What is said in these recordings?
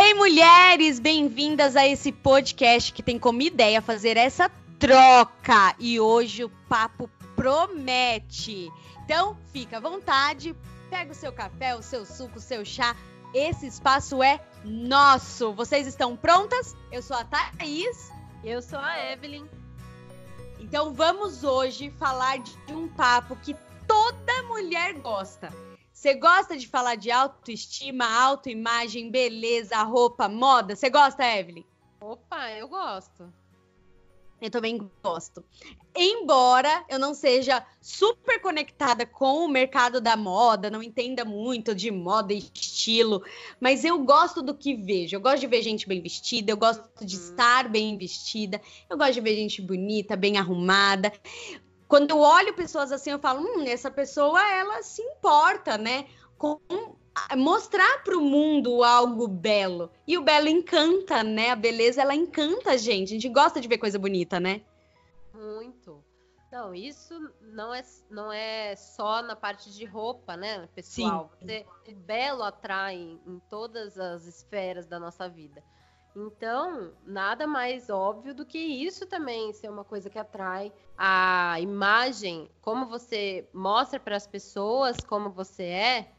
Hey mulheres, bem-vindas a esse podcast que tem como ideia fazer essa troca. E hoje o papo promete. Então, fica à vontade, pega o seu café, o seu suco, o seu chá. Esse espaço é nosso. Vocês estão prontas? Eu sou a Thaís. Eu sou a Evelyn. Então vamos hoje falar de um papo que toda mulher gosta. Você gosta de falar de autoestima, autoimagem, beleza, roupa, moda? Você gosta, Evelyn? Opa, eu gosto. Eu também gosto. Embora eu não seja super conectada com o mercado da moda, não entenda muito de moda e estilo, mas eu gosto do que vejo. Eu gosto de ver gente bem vestida, eu gosto de uhum. estar bem vestida, eu gosto de ver gente bonita, bem arrumada. Quando eu olho pessoas assim, eu falo, hum, essa pessoa ela se importa, né? Com mostrar para o mundo algo belo. E o belo encanta, né? A beleza, ela encanta a gente. A gente gosta de ver coisa bonita, né? Muito. Não, isso não é, não é só na parte de roupa, né, pessoal? Você, o belo atrai em todas as esferas da nossa vida. Então, nada mais óbvio do que isso também ser uma coisa que atrai a imagem, como você mostra para as pessoas como você é,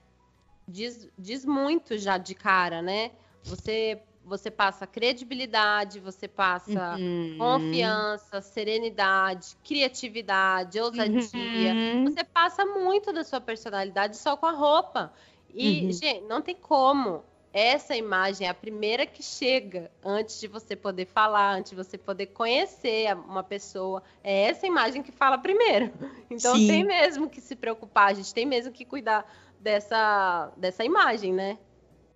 diz, diz muito já de cara, né? Você você passa credibilidade, você passa uhum. confiança, serenidade, criatividade, ousadia. Uhum. Você passa muito da sua personalidade só com a roupa. E, uhum. gente, não tem como. Essa imagem é a primeira que chega antes de você poder falar, antes de você poder conhecer uma pessoa. É essa imagem que fala primeiro. Então Sim. tem mesmo que se preocupar, a gente tem mesmo que cuidar dessa, dessa imagem, né?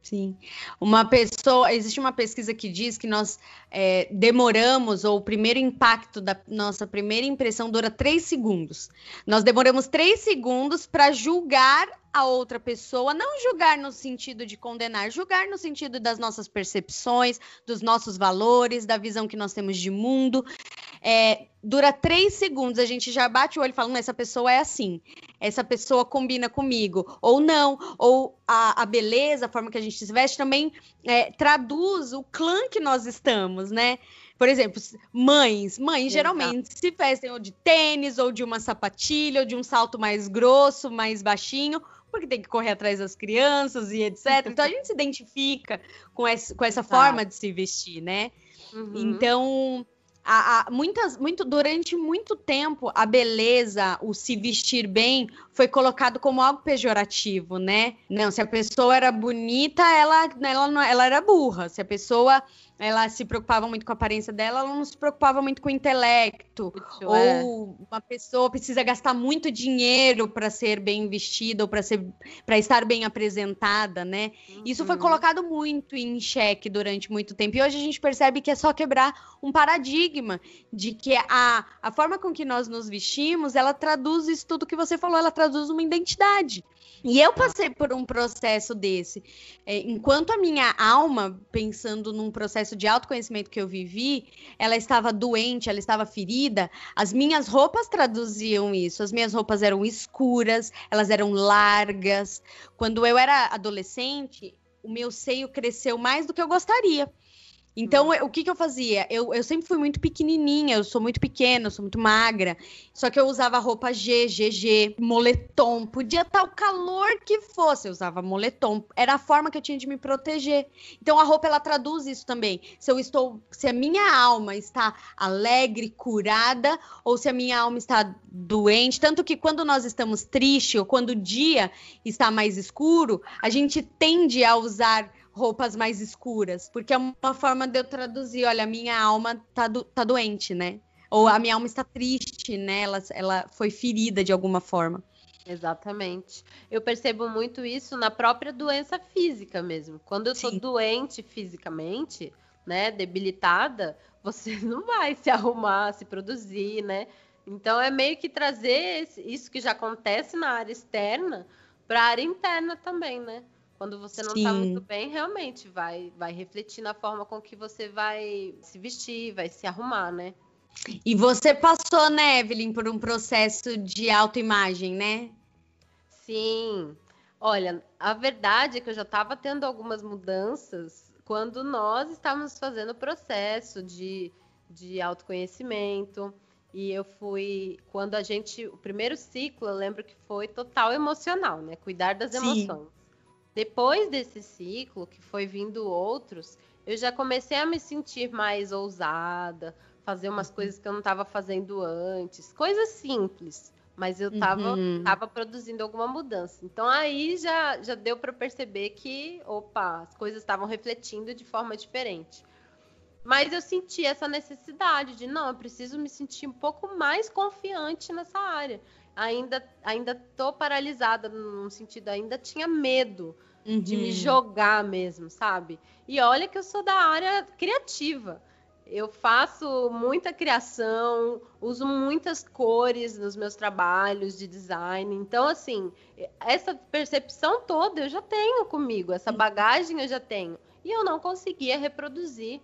Sim. Uma pessoa. Existe uma pesquisa que diz que nós é, demoramos, ou o primeiro impacto da nossa primeira impressão dura três segundos. Nós demoramos três segundos para julgar a outra pessoa, não julgar no sentido de condenar, julgar no sentido das nossas percepções, dos nossos valores, da visão que nós temos de mundo. É, dura três segundos, a gente já bate o olho e fala: essa pessoa é assim, essa pessoa combina comigo, ou não, ou a, a beleza, a forma que a gente se veste também é, traduz o clã que nós estamos, né? Por exemplo, mães, mães Exato. geralmente se vestem ou de tênis, ou de uma sapatilha, ou de um salto mais grosso, mais baixinho, porque tem que correr atrás das crianças e etc. Então a gente se identifica com essa, com essa forma de se vestir, né? Uhum. Então, a, a, muitas, muito, durante muito tempo, a beleza, o se vestir bem, foi colocado como algo pejorativo, né? Não, se a pessoa era bonita, ela, ela, ela era burra. Se a pessoa ela se preocupava muito com a aparência dela, ela não se preocupava muito com o intelecto. Isso, ou é. uma pessoa precisa gastar muito dinheiro para ser bem vestida ou para ser para estar bem apresentada, né? Uhum. Isso foi uhum. colocado muito em xeque durante muito tempo. E hoje a gente percebe que é só quebrar um paradigma de que a, a forma com que nós nos vestimos, ela traduz isso tudo que você falou, ela traduz uma identidade. E eu passei por um processo desse. É, enquanto a minha alma, pensando num processo de autoconhecimento que eu vivi, ela estava doente, ela estava ferida, as minhas roupas traduziam isso. As minhas roupas eram escuras, elas eram largas. Quando eu era adolescente, o meu seio cresceu mais do que eu gostaria. Então, hum. o que, que eu fazia? Eu, eu sempre fui muito pequenininha, eu sou muito pequena, eu sou muito magra. Só que eu usava roupa G, GG, moletom. Podia estar o calor que fosse, eu usava moletom. Era a forma que eu tinha de me proteger. Então, a roupa, ela traduz isso também. Se eu estou, se a minha alma está alegre, curada, ou se a minha alma está doente. Tanto que quando nós estamos tristes, ou quando o dia está mais escuro, a gente tende a usar roupas mais escuras, porque é uma forma de eu traduzir, olha, a minha alma tá, do, tá doente, né? Ou a minha alma está triste, né? Ela, ela foi ferida de alguma forma. Exatamente. Eu percebo muito isso na própria doença física mesmo. Quando eu tô doente fisicamente, né, debilitada, você não vai se arrumar, se produzir, né? Então é meio que trazer isso que já acontece na área externa para a área interna também, né? Quando você não está muito bem, realmente vai, vai refletir na forma com que você vai se vestir, vai se arrumar, né? E você passou, né, Evelyn, por um processo de autoimagem, né? Sim. Olha, a verdade é que eu já estava tendo algumas mudanças quando nós estávamos fazendo o processo de, de autoconhecimento. E eu fui, quando a gente, o primeiro ciclo, eu lembro que foi total emocional, né? Cuidar das Sim. emoções. Depois desse ciclo, que foi vindo outros, eu já comecei a me sentir mais ousada, fazer umas uhum. coisas que eu não estava fazendo antes, coisas simples, mas eu estava uhum. Tava produzindo alguma mudança. Então aí já, já deu para perceber que, opa, as coisas estavam refletindo de forma diferente. Mas eu senti essa necessidade de, não, eu preciso me sentir um pouco mais confiante nessa área. Ainda ainda tô paralisada no sentido, ainda tinha medo uhum. de me uhum. jogar mesmo, sabe? E olha que eu sou da área criativa. Eu faço muita criação, uso muitas cores nos meus trabalhos de design. Então, assim, essa percepção toda eu já tenho comigo, essa uhum. bagagem eu já tenho. E eu não conseguia reproduzir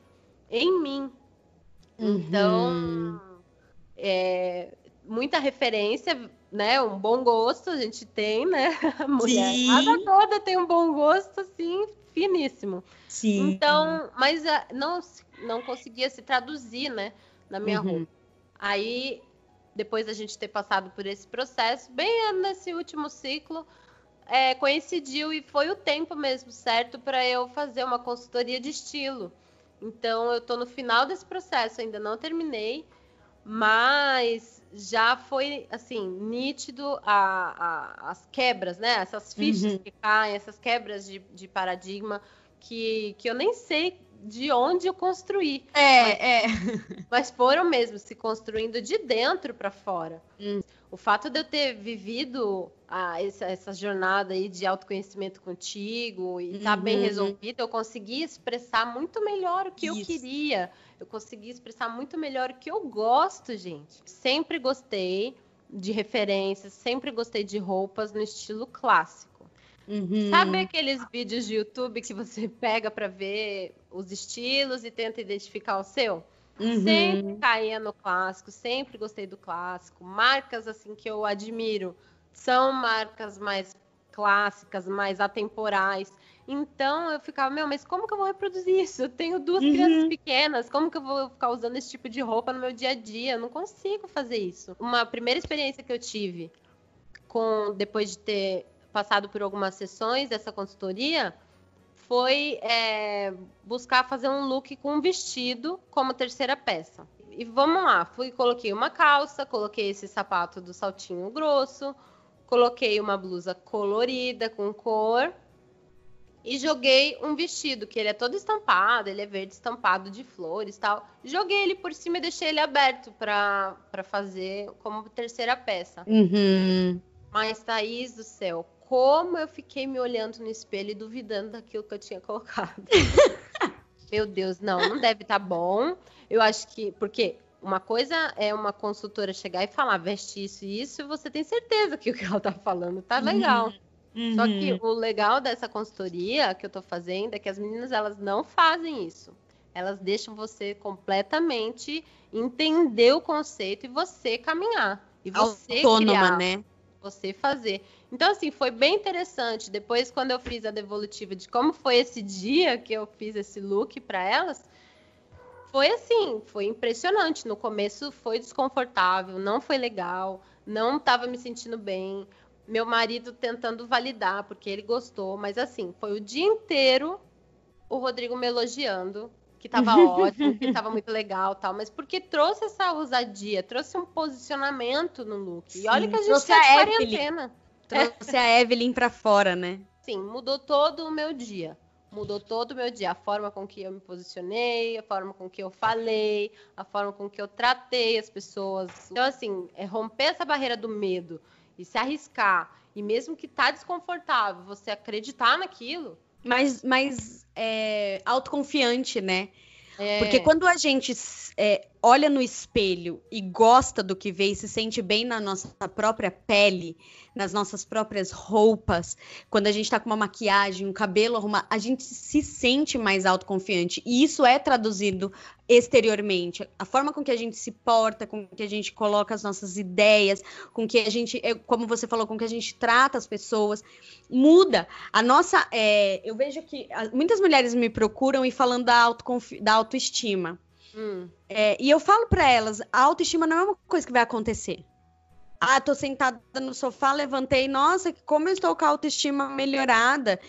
em mim. Uhum. Então, é, muita referência, né? Um bom gosto a gente tem, né? A mulher toda tem um bom gosto, assim, finíssimo. Sim. Então, mas ah, não, não conseguia se traduzir, né? Na minha uhum. roupa. Aí, depois da gente ter passado por esse processo, bem nesse último ciclo, é, coincidiu e foi o tempo mesmo certo para eu fazer uma consultoria de estilo. Então, eu estou no final desse processo, ainda não terminei, mas já foi assim nítido a, a, as quebras, né? Essas fichas uhum. que caem, essas quebras de, de paradigma que, que eu nem sei de onde eu construí. É, mas, é. Mas foram mesmo se construindo de dentro para fora. Hum. O fato de eu ter vivido a, essa, essa, jornada aí de autoconhecimento contigo e estar tá bem uhum. resolvida, eu consegui expressar muito melhor o que Isso. eu queria. Eu consegui expressar muito melhor o que eu gosto, gente. Sempre gostei de referências, sempre gostei de roupas no estilo clássico. Uhum. Sabe aqueles vídeos de YouTube que você pega para ver os estilos e tenta identificar o seu? Uhum. Sempre caía no clássico, sempre gostei do clássico. Marcas assim que eu admiro são marcas mais clássicas, mais atemporais. Então eu ficava, meu, mas como que eu vou reproduzir isso? Eu tenho duas uhum. crianças pequenas, como que eu vou ficar usando esse tipo de roupa no meu dia a dia? Eu não consigo fazer isso. Uma primeira experiência que eu tive com depois de ter passado por algumas sessões dessa consultoria foi é, buscar fazer um look com um vestido como terceira peça. E vamos lá, fui coloquei uma calça, coloquei esse sapato do saltinho grosso, coloquei uma blusa colorida com cor e joguei um vestido que ele é todo estampado, ele é verde estampado de flores, tal. Joguei ele por cima e deixei ele aberto para fazer como terceira peça. Uhum. Mas Thaís do céu, como eu fiquei me olhando no espelho e duvidando daquilo que eu tinha colocado. Meu Deus, não, não deve estar tá bom. Eu acho que. Porque uma coisa é uma consultora chegar e falar, veste isso e isso, e você tem certeza que o que ela tá falando tá legal. Uhum. Só que uhum. o legal dessa consultoria que eu tô fazendo é que as meninas elas não fazem isso. Elas deixam você completamente entender o conceito e você caminhar. E você Autônoma, criar, né? Você fazer. Então, assim, foi bem interessante. Depois, quando eu fiz a devolutiva de como foi esse dia que eu fiz esse look para elas, foi assim, foi impressionante. No começo foi desconfortável, não foi legal, não estava me sentindo bem. Meu marido tentando validar, porque ele gostou, mas assim, foi o dia inteiro o Rodrigo me elogiando, que estava ótimo, que estava muito legal tal, mas porque trouxe essa ousadia, trouxe um posicionamento no look. Sim, e olha que a gente está de quarentena. Trouxe a Evelyn para fora, né? Sim, mudou todo o meu dia. Mudou todo o meu dia. A forma com que eu me posicionei, a forma com que eu falei, a forma com que eu tratei as pessoas. Então, assim, é romper essa barreira do medo e se arriscar. E mesmo que tá desconfortável, você acreditar naquilo. Mas, mas é, autoconfiante, né? É. Porque quando a gente é, olha no espelho e gosta do que vê e se sente bem na nossa própria pele, nas nossas próprias roupas, quando a gente está com uma maquiagem, um cabelo arrumado, a gente se sente mais autoconfiante. E isso é traduzido exteriormente. A forma com que a gente se porta, com que a gente coloca as nossas ideias, com que a gente, como você falou, com que a gente trata as pessoas, muda. A nossa. É, eu vejo que muitas mulheres me procuram e falando da, da autoestima. Hum. É, e eu falo para elas, a autoestima não é uma coisa que vai acontecer. Ah, tô sentada no sofá, levantei, nossa, como eu estou com a autoestima melhorada,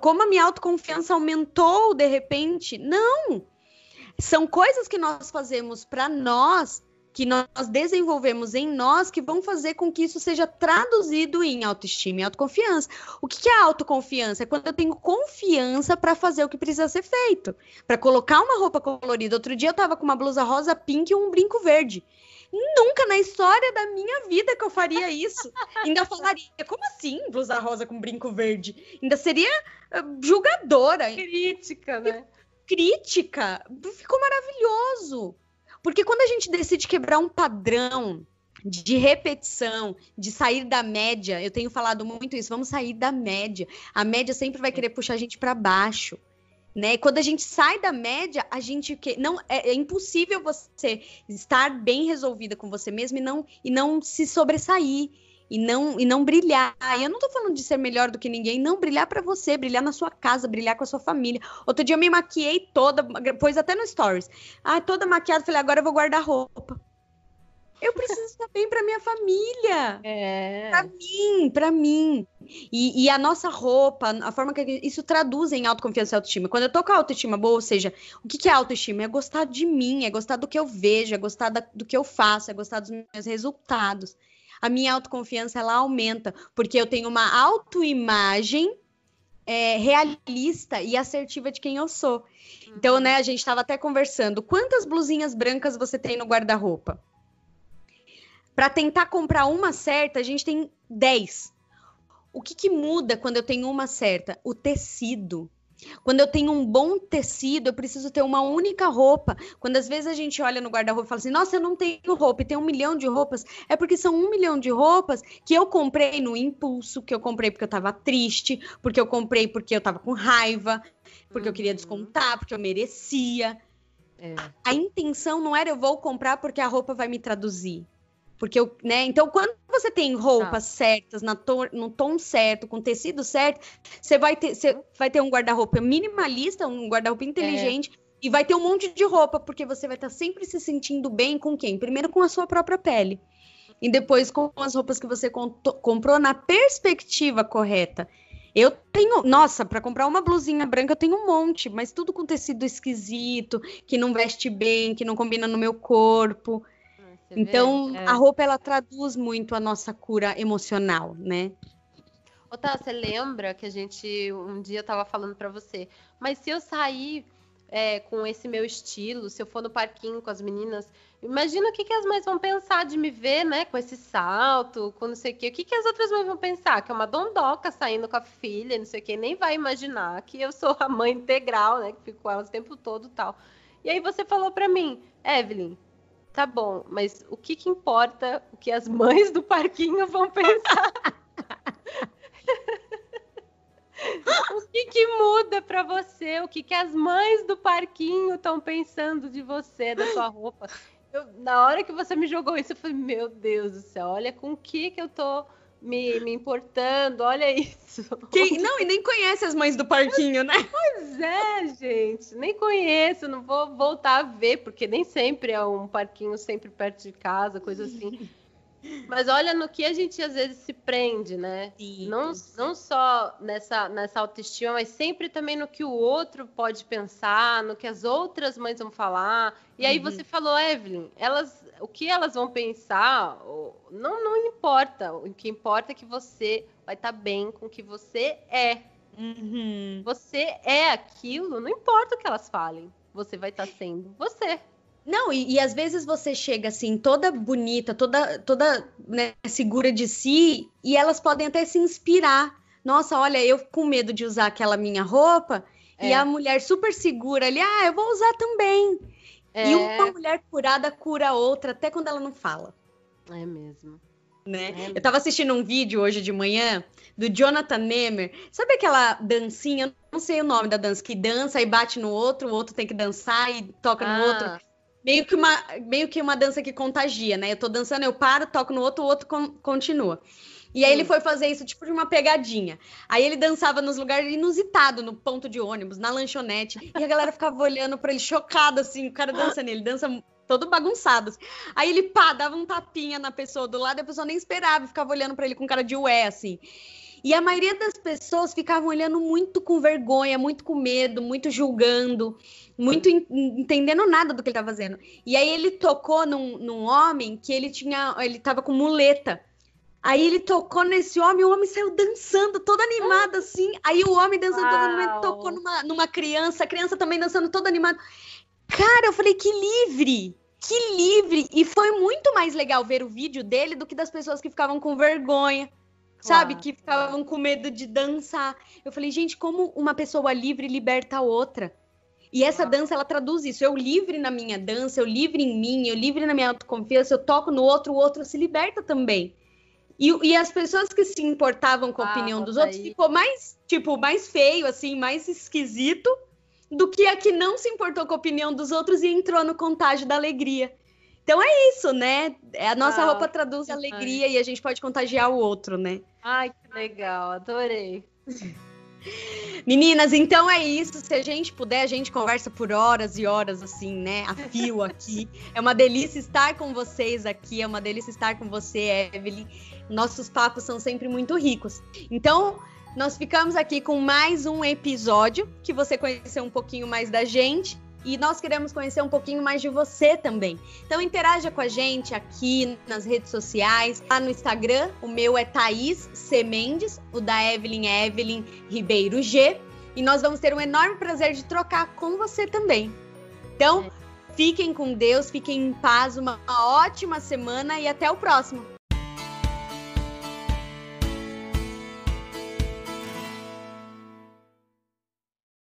como a minha autoconfiança aumentou de repente. Não! São coisas que nós fazemos para nós que nós desenvolvemos em nós que vão fazer com que isso seja traduzido em autoestima e autoconfiança. O que é autoconfiança? É quando eu tenho confiança para fazer o que precisa ser feito, para colocar uma roupa colorida. Outro dia eu estava com uma blusa rosa pink e um brinco verde. Nunca na história da minha vida que eu faria isso. Ainda falaria, como assim blusa rosa com brinco verde? Ainda seria uh, julgadora. Crítica, né? Crítica. Ficou maravilhoso. Porque quando a gente decide quebrar um padrão de repetição, de sair da média, eu tenho falado muito isso, vamos sair da média. A média sempre vai querer puxar a gente para baixo. Né? Quando a gente sai da média, a gente que não é, é, impossível você estar bem resolvida com você mesmo e não e não se sobressair e não e não brilhar. E eu não tô falando de ser melhor do que ninguém, não brilhar para você, brilhar na sua casa, brilhar com a sua família. Outro dia eu me maquiei toda, pôs até no stories. Ah, toda maquiada, falei, agora eu vou guardar roupa. Eu preciso estar bem para minha família. É. Para mim, para mim. E, e, a nossa roupa, a forma que isso traduz em autoconfiança e autoestima. Quando eu tô com a autoestima boa, ou seja, o que, que é autoestima? É gostar de mim, é gostar do que eu vejo, é gostar da, do que eu faço, é gostar dos meus resultados a minha autoconfiança ela aumenta, porque eu tenho uma autoimagem é, realista e assertiva de quem eu sou. Então, né, a gente estava até conversando. Quantas blusinhas brancas você tem no guarda-roupa? Para tentar comprar uma certa, a gente tem 10. O que, que muda quando eu tenho uma certa? O tecido. Quando eu tenho um bom tecido, eu preciso ter uma única roupa. Quando às vezes a gente olha no guarda-roupa e fala assim: nossa, eu não tenho roupa e tem um milhão de roupas, é porque são um milhão de roupas que eu comprei no impulso, que eu comprei porque eu tava triste, porque eu comprei porque eu tava com raiva, porque eu queria uhum. descontar, porque eu merecia. É. A intenção não era eu vou comprar porque a roupa vai me traduzir. Porque eu, né? Então, quando você tem roupas ah. certas, na to, no tom certo, com tecido certo, você vai ter, você vai ter um guarda-roupa minimalista, um guarda-roupa inteligente. É. E vai ter um monte de roupa, porque você vai estar sempre se sentindo bem com quem? Primeiro com a sua própria pele. E depois com as roupas que você comprou na perspectiva correta. Eu tenho, nossa, para comprar uma blusinha branca eu tenho um monte, mas tudo com tecido esquisito, que não veste bem, que não combina no meu corpo. Você então, é. a roupa ela traduz muito a nossa cura emocional, né? Otá, você lembra que a gente um dia estava falando para você, mas se eu sair é, com esse meu estilo, se eu for no parquinho com as meninas, imagina o que, que as mães vão pensar de me ver, né, com esse salto, com não sei o quê. O que, que as outras mães vão pensar? Que é uma dondoca saindo com a filha, não sei o quê, nem vai imaginar que eu sou a mãe integral, né, que fico com elas o tempo todo tal. E aí você falou para mim, Evelyn, Tá bom, mas o que, que importa o que as mães do parquinho vão pensar? o que, que muda para você? O que, que as mães do parquinho estão pensando de você, da sua roupa? Eu, na hora que você me jogou isso, eu falei, meu Deus do céu, olha com o que, que eu tô me, me importando, olha isso. Quem, não, e nem conhece as mães do parquinho, né? Pois é, gente, nem conheço, não vou voltar a ver, porque nem sempre é um parquinho sempre perto de casa, coisa assim. Mas olha no que a gente às vezes se prende, né? Sim, não, não só nessa, nessa autoestima, mas sempre também no que o outro pode pensar, no que as outras mães vão falar. E aí uhum. você falou, Evelyn, elas, o que elas vão pensar não, não importa. O que importa é que você vai estar tá bem com o que você é. Uhum. Você é aquilo, não importa o que elas falem. Você vai estar tá sendo você. Não, e, e, às vezes você chega assim, toda bonita, toda, toda né, segura de si, e elas podem até se inspirar. Nossa, olha, eu com medo de usar aquela minha roupa, é. e a mulher super segura ali, ah, eu vou usar também. É... E uma mulher curada cura a outra até quando ela não fala. É mesmo. Né? É eu tava assistindo um vídeo hoje de manhã do Jonathan Nemer. Sabe aquela dancinha? Eu não sei o nome da dança, que dança e bate no outro, o outro tem que dançar e toca ah. no outro. Meio que, uma, meio que uma dança que contagia, né? Eu tô dançando, eu paro, toco no outro, o outro continua. E aí ele foi fazer isso tipo de uma pegadinha. Aí ele dançava nos lugares inusitados, no ponto de ônibus, na lanchonete. E a galera ficava olhando para ele chocada, assim, o cara dançando. Ele dança todo bagunçado. Assim. Aí ele, pá, dava um tapinha na pessoa do lado e a pessoa nem esperava, ficava olhando para ele com cara de ué, assim. E a maioria das pessoas ficavam olhando muito com vergonha, muito com medo, muito julgando, muito entendendo nada do que ele estava fazendo. E aí ele tocou num, num homem que ele tinha, ele tava com muleta. Aí ele tocou nesse homem, o homem saiu dançando, todo animado assim. Aí o homem dançando todo animado, tocou numa, numa criança, a criança também dançando todo animado. Cara, eu falei, que livre! Que livre! E foi muito mais legal ver o vídeo dele do que das pessoas que ficavam com vergonha, sabe? Que ficavam com medo de dançar. Eu falei, gente, como uma pessoa livre liberta a outra? E essa dança, ela traduz isso. Eu livre na minha dança, eu livre em mim, eu livre na minha autoconfiança, eu toco no outro, o outro se liberta também. E, e as pessoas que se importavam com a ah, opinião dos outros aí. ficou mais, tipo, mais feio, assim, mais esquisito do que a que não se importou com a opinião dos outros e entrou no contágio da alegria. Então é isso, né? É, a nossa ah, roupa traduz alegria e a gente pode contagiar o outro, né? Ai, que legal, adorei. Meninas, então é isso. Se a gente puder, a gente conversa por horas e horas, assim, né? A fio aqui. É uma delícia estar com vocês aqui, é uma delícia estar com você, Evelyn. Nossos papos são sempre muito ricos. Então, nós ficamos aqui com mais um episódio que você conheceu um pouquinho mais da gente e nós queremos conhecer um pouquinho mais de você também. Então interaja com a gente aqui nas redes sociais, lá no Instagram, o meu é Thaís C. Mendes, o da Evelyn é Evelyn Ribeiro G. E nós vamos ter um enorme prazer de trocar com você também. Então, fiquem com Deus, fiquem em paz, uma ótima semana e até o próximo.